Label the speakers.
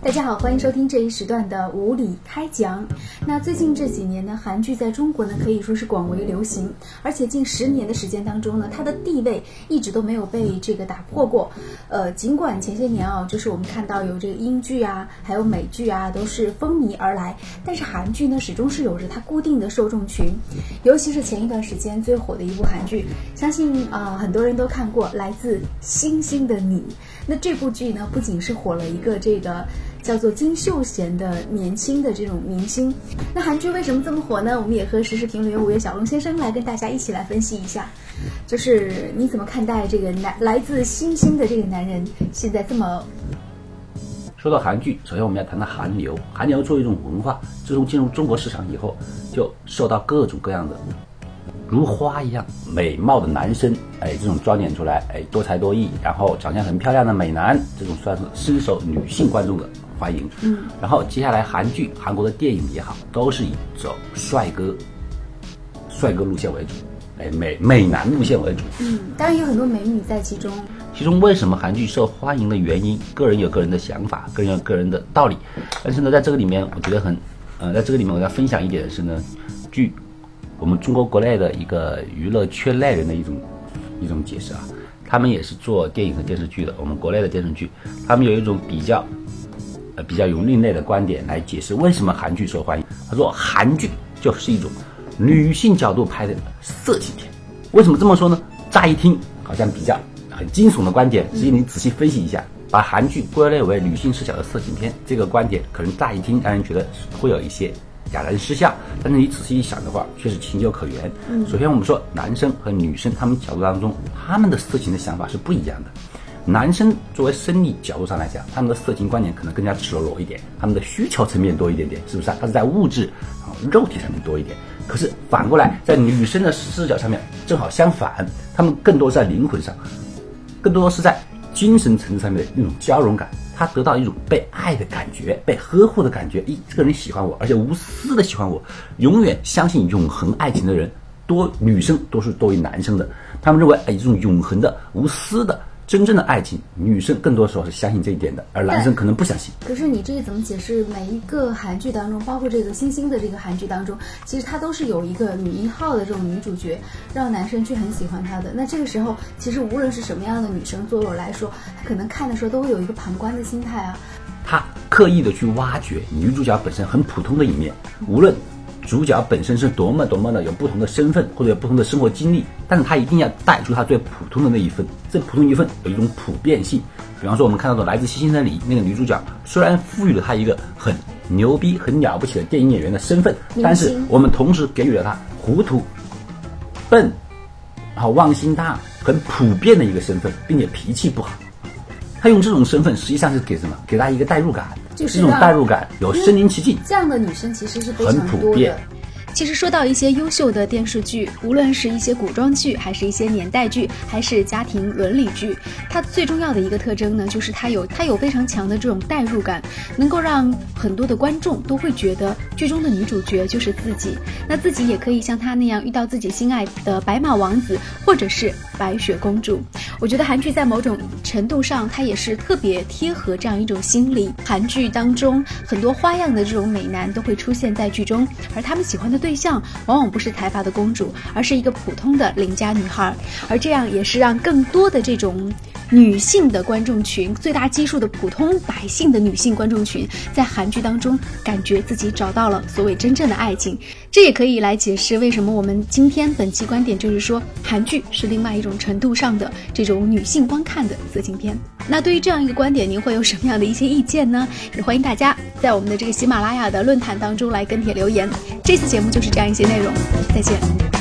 Speaker 1: 大家好，欢迎收听这一时段的无理开讲。那最近这几年呢，韩剧在中国呢可以说是广为流行，而且近十年的时间当中呢，它的地位一直都没有被这个打破过。呃，尽管前些年啊，就是我们看到有这个英剧啊，还有美剧啊，都是风靡而来，但是韩剧呢，始终是有着它固定的受众群。尤其是前一段时间最火的一部韩剧，相信啊很多人都看过《来自星星的你》。那这部剧呢，不仅是火了一个这个。叫做金秀贤的年轻的这种明星，那韩剧为什么这么火呢？我们也和时事评论员五月小龙先生来跟大家一起来分析一下，就是你怎么看待这个男来自星星的这个男人现在这么？
Speaker 2: 说到韩剧，首先我们要谈谈韩流。韩流作为一种文化，自从进入中国市场以后，就受到各种各样的如花一样美貌的男生，哎，这种装点出来，哎，多才多艺，然后长相很漂亮的美男，这种算是深受女性观众的。欢迎，嗯，然后接下来韩剧、韩国的电影也好，都是以走帅哥、帅哥路线为主，哎，美美男路线为主，
Speaker 1: 嗯，当然有很多美女在其中。
Speaker 2: 其中为什么韩剧受欢迎的原因，个人有个人的想法，个人有个人的道理。但是呢，在这个里面，我觉得很，呃，在这个里面我要分享一点的是呢，据我们中国国内的一个娱乐圈内人的一种一种解释啊，他们也是做电影和电视剧的，我们国内的电视剧，他们有一种比较。比较有另类的观点来解释为什么韩剧受欢迎。他说，韩剧就是一种女性角度拍的色情片。为什么这么说呢？乍一听好像比较很惊悚的观点，实际你仔细分析一下，把韩剧归类为女性视角的色情片，这个观点可能乍一听让人觉得会有一些哑然失笑。但是你仔细一想的话，确实情有可原。首先我们说男生和女生他们角度当中，他们的色情的想法是不一样的。男生作为生理角度上来讲，他们的色情观念可能更加赤裸裸一点，他们的需求层面多一点点，是不是啊？他是在物质啊肉体上面多一点。可是反过来，在女生的视角上面正好相反，他们更多在灵魂上，更多是在精神层次上面的那种交融感，他得到一种被爱的感觉，被呵护的感觉。咦，这个人喜欢我，而且无私的喜欢我，永远相信永恒爱情的人多，女生都是多于男生的。他们认为，哎，这种永恒的、无私的。真正的爱情，女生更多时候是相信这一点的，而男生可能不相信。
Speaker 1: 可是你这个怎么解释？每一个韩剧当中，包括这个星星的这个韩剧当中，其实它都是有一个女一号的这种女主角，让男生去很喜欢她的。那这个时候，其实无论是什么样的女生，作为我来说，她可能看的时候都会有一个旁观的心态啊。
Speaker 2: 他刻意的去挖掘女主角本身很普通的一面，无论。主角本身是多么多么的有不同的身份或者有不同的生活经历，但是他一定要带出他最普通的那一份，这普通一份有一种普遍性。比方说我们看到的《来自星星的你》那个女主角，虽然赋予了她一个很牛逼、很了不起的电影演员的身份，但是我们同时给予了她糊涂、笨，然后忘心大、很普遍的一个身份，并且脾气不好。他用这种身份实际上是给什么？给她一个代入感。
Speaker 1: 就是
Speaker 2: 这种代入感，有身临其境。
Speaker 1: 这样的女生其实是非常多的。其实说到一些优秀的电视剧，无论是一些古装剧，还是一些年代剧，还是家庭伦理剧，它最重要的一个特征呢，就是它有它有非常强的这种代入感，能够让很多的观众都会觉得剧中的女主角就是自己，那自己也可以像她那样遇到自己心爱的白马王子或者是白雪公主。我觉得韩剧在某种程度上，它也是特别贴合这样一种心理。韩剧当中很多花样的这种美男都会出现在剧中，而他们喜欢的对。对象往往不是财阀的公主，而是一个普通的邻家女孩，而这样也是让更多的这种女性的观众群，最大基数的普通百姓的女性观众群，在韩剧当中感觉自己找到了所谓真正的爱情。这也可以来解释为什么我们今天本期观点就是说，韩剧是另外一种程度上的这种女性观看的色情片。那对于这样一个观点，您会有什么样的一些意见呢？也欢迎大家在我们的这个喜马拉雅的论坛当中来跟帖留言。这次节目就是这样一些内容，再见。